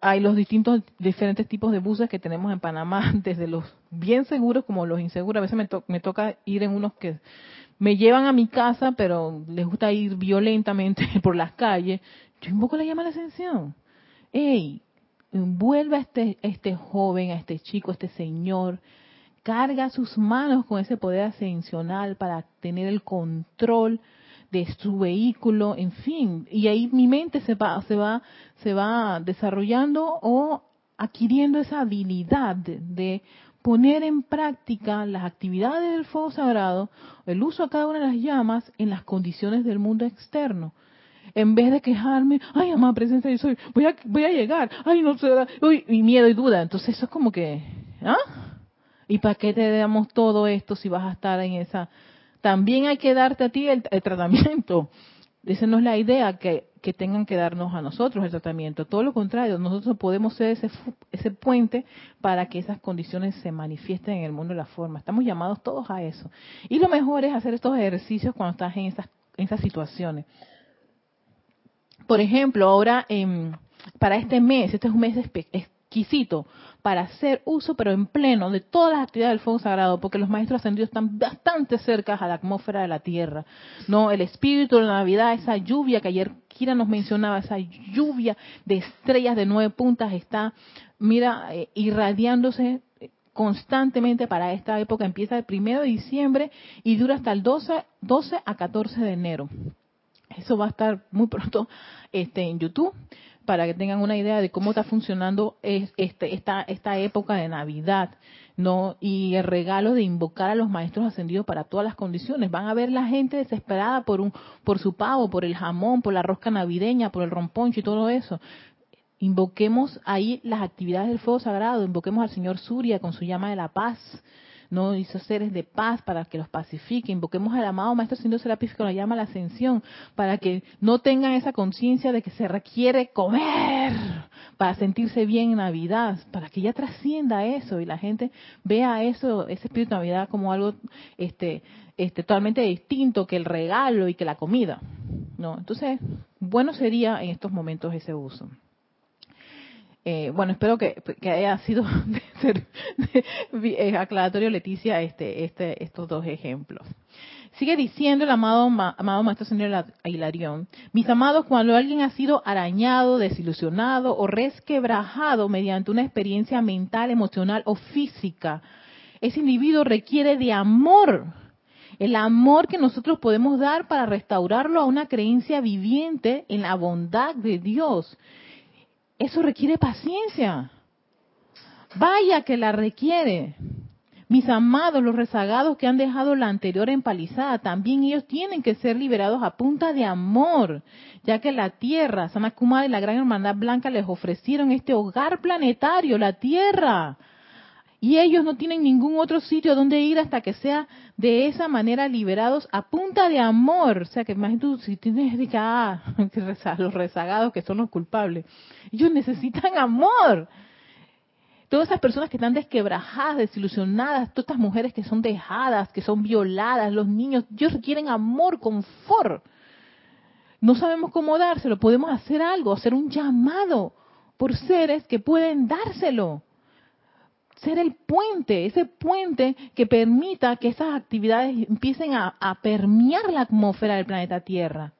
hay los distintos, diferentes tipos de buses que tenemos en Panamá, desde los bien seguros como los inseguros. A veces me, me toca ir en unos que me llevan a mi casa, pero les gusta ir violentamente por las calles. Yo invoco la llama a la ascensión. ¡Ey! Envuelve a este, este joven, a este chico, a este señor. Carga sus manos con ese poder ascensional para tener el control de su vehículo, en fin, y ahí mi mente se va, se va, se va desarrollando o adquiriendo esa habilidad de, poner en práctica las actividades del fuego sagrado, el uso de cada una de las llamas en las condiciones del mundo externo. En vez de quejarme, ay, amada presencia, yo soy, voy a, voy a llegar, ay, no sé, uy, y miedo y duda. Entonces eso es como que, ¿ah? ¿Y para qué te damos todo esto si vas a estar en esa también hay que darte a ti el, tratamiento. Esa no es la idea que, tengan que darnos a nosotros el tratamiento. Todo lo contrario, nosotros podemos ser ese, ese puente para que esas condiciones se manifiesten en el mundo de la forma. Estamos llamados todos a eso. Y lo mejor es hacer estos ejercicios cuando estás en esas, en esas situaciones. Por ejemplo, ahora para este mes, este es un mes requisito para hacer uso, pero en pleno, de todas las actividades del fuego sagrado, porque los maestros ascendidos están bastante cerca a la atmósfera de la tierra. No, el espíritu de la Navidad, esa lluvia que ayer Kira nos mencionaba, esa lluvia de estrellas de nueve puntas está, mira, eh, irradiándose constantemente para esta época. Empieza el primero de diciembre y dura hasta el 12, 12 a 14 de enero. Eso va a estar muy pronto este, en YouTube para que tengan una idea de cómo está funcionando este, esta, época de Navidad, ¿no? Y el regalo de invocar a los maestros ascendidos para todas las condiciones. Van a ver la gente desesperada por un, por su pavo, por el jamón, por la rosca navideña, por el romponcho y todo eso. Invoquemos ahí las actividades del fuego sagrado, invoquemos al Señor Surya con su llama de la paz, no hizo seres de paz para que los pacifique. Invoquemos al amado Maestro Siendo Serapis con la llama la ascensión, para que no tengan esa conciencia de que se requiere comer para sentirse bien en Navidad, para que ya trascienda eso y la gente vea eso, ese espíritu de Navidad como algo este, este, totalmente distinto que el regalo y que la comida. ¿no? Entonces, bueno sería en estos momentos ese uso. Eh, bueno, espero que, haya sido eh, aclaratorio, Leticia, este, este, estos dos ejemplos. Sigue diciendo el amado, amado Maestro Señor Hilarión, mis amados, cuando alguien ha sido arañado, desilusionado o resquebrajado mediante una experiencia mental, emocional o física, ese individuo requiere de amor. El amor que nosotros podemos dar para restaurarlo a una creencia viviente en la bondad de Dios eso requiere paciencia. Vaya que la requiere. Mis amados, los rezagados que han dejado la anterior empalizada, también ellos tienen que ser liberados a punta de amor, ya que la tierra, Sanakumara y la Gran Hermandad Blanca les ofrecieron este hogar planetario, la tierra. Y ellos no tienen ningún otro sitio donde ir hasta que sea de esa manera liberados a punta de amor. O sea, que imagínate si tienes que, ah, los rezagados que son los culpables. Ellos necesitan amor. Todas esas personas que están desquebrajadas, desilusionadas, todas estas mujeres que son dejadas, que son violadas, los niños, ellos requieren amor, confort. No sabemos cómo dárselo, podemos hacer algo, hacer un llamado por seres que pueden dárselo ser el puente, ese puente que permita que esas actividades empiecen a, permear la atmósfera del planeta Tierra.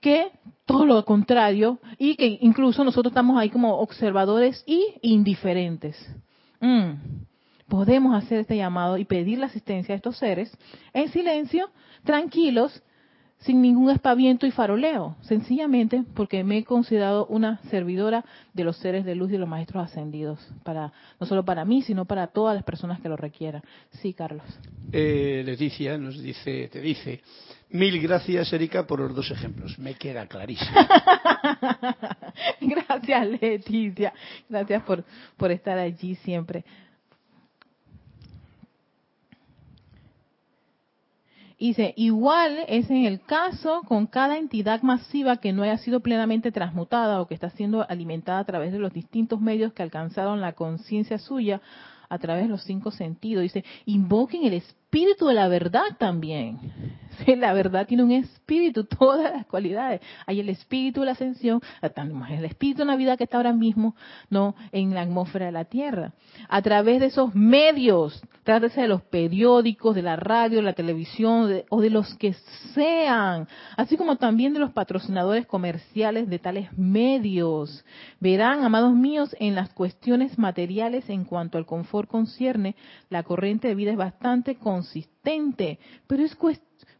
Que todo lo contrario, y que incluso nosotros estamos ahí como observadores y indiferentes. Mm. Podemos hacer este llamado y pedir la asistencia a estos seres en silencio, tranquilos, sin ningún espaviento y faroleo, sencillamente porque me he considerado una servidora de los seres de luz y de los maestros ascendidos, para no solo para mí, sino para todas las personas que lo requieran. Sí, Carlos. Eh, Leticia nos dice, te dice, mil gracias, Erika, por los dos ejemplos. Me queda clarísimo. gracias, Leticia. Gracias por, por estar allí siempre. Dice, igual es en el caso con cada entidad masiva que no haya sido plenamente transmutada o que está siendo alimentada a través de los distintos medios que alcanzaron la conciencia suya a través de los cinco sentidos. Dice, invoquen el espíritu de la verdad también. La verdad tiene un espíritu, todas las cualidades. Hay el espíritu de la ascensión, el espíritu de Navidad que está ahora mismo no en la atmósfera de la Tierra. A través de esos medios, trátese de los periódicos, de la radio, de la televisión o de los que sean, así como también de los patrocinadores comerciales de tales medios. Verán, amados míos, en las cuestiones materiales en cuanto al confort concierne, la corriente de vida es bastante consistente, pero es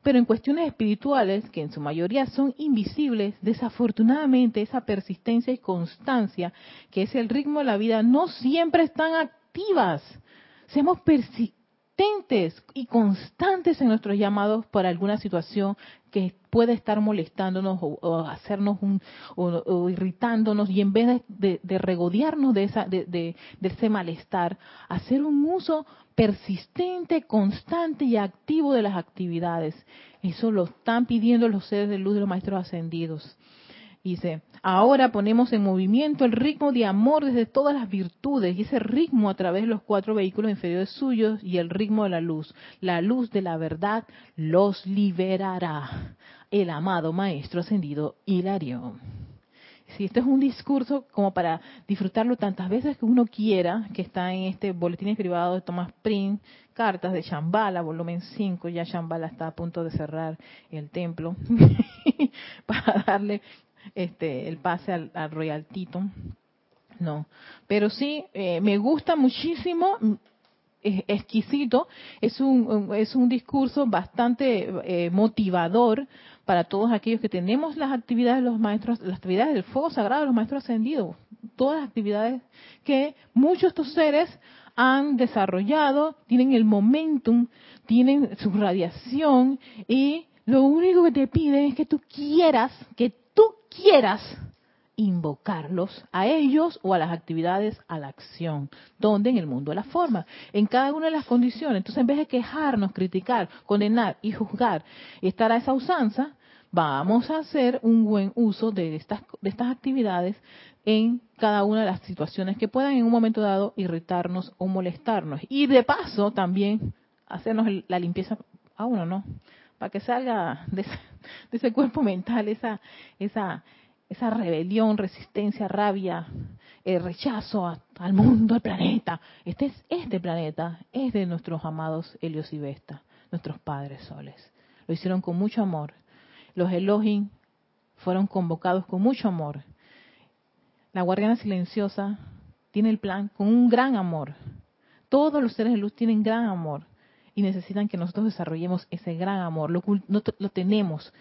pero en cuestiones espirituales, que en su mayoría son invisibles, desafortunadamente esa persistencia y constancia, que es el ritmo de la vida, no siempre están activas. Seamos persistentes y constantes en nuestros llamados para alguna situación que puede estar molestándonos o, hacernos un, o, irritándonos y en vez de, regodearnos de, esa, de, ese malestar, hacer un uso persistente, constante y activo de las actividades. Eso lo están pidiendo los seres de luz de los maestros ascendidos. Dice, ahora ponemos en movimiento el ritmo de amor desde todas las virtudes y ese ritmo a través de los cuatro vehículos inferiores suyos y el ritmo de la luz. La luz de la verdad los liberará. El amado Maestro Ascendido Hilario. si este es un discurso como para disfrutarlo tantas veces que uno quiera, que está en este boletín privado de Thomas Prince, cartas de Shambhala, volumen 5, ya Shambhala está a punto de cerrar el templo, para darle este el pase al, Royal Tito. No, pero sí, eh, me gusta muchísimo, es exquisito, es un, es un discurso bastante eh, motivador para todos aquellos que tenemos las actividades de los maestros, las actividades del fuego sagrado de los maestros ascendidos, todas las actividades que muchos de estos seres han desarrollado, tienen el momentum, tienen su radiación y lo único que te piden es que tú quieras, que quieras invocarlos a ellos o a las actividades, a la acción, donde en el mundo de la forma, en cada una de las condiciones. Entonces, en vez de quejarnos, criticar, condenar y juzgar y estar a esa usanza, vamos a hacer un buen uso de estas, de estas actividades en cada una de las situaciones que puedan en un momento dado irritarnos o molestarnos. Y de paso también hacernos la limpieza a uno, ¿no? Para que salga de ese, de ese cuerpo mental esa, esa, esa rebelión, resistencia, rabia, el eh, rechazo al mundo, al planeta. Este es este planeta, es de nuestros amados Helios y Vesta, nuestros padres soles. Lo hicieron con mucho amor. Los Elohim fueron convocados con mucho amor. La guardiana silenciosa tiene el plan con un gran amor. Todos los seres de luz tienen gran amor y necesitan que nosotros desarrollemos ese gran amor. Lo, lo tenemos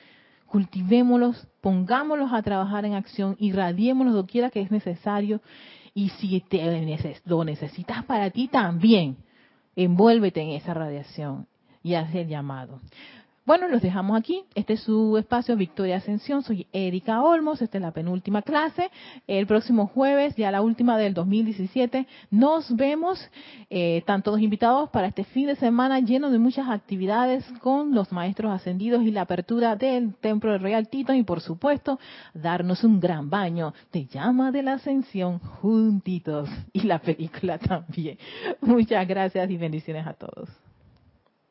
cultivémoslos, pongámoslos a trabajar en acción, irradiémoslos doquiera que es necesario y si te, lo necesitas para ti también, envuélvete en esa radiación y haz el llamado. Bueno, los dejamos aquí. Este es su espacio Victoria Ascensión. Soy Erika Olmos. Esta es la penúltima clase. El próximo jueves, ya la última del 2017, nos vemos. Eh, están todos invitados para este fin de semana lleno de muchas actividades con los maestros ascendidos y la apertura del templo de Real Tito y, por supuesto, darnos un gran baño de llama de la ascensión juntitos y la película también. Muchas gracias y bendiciones a todos.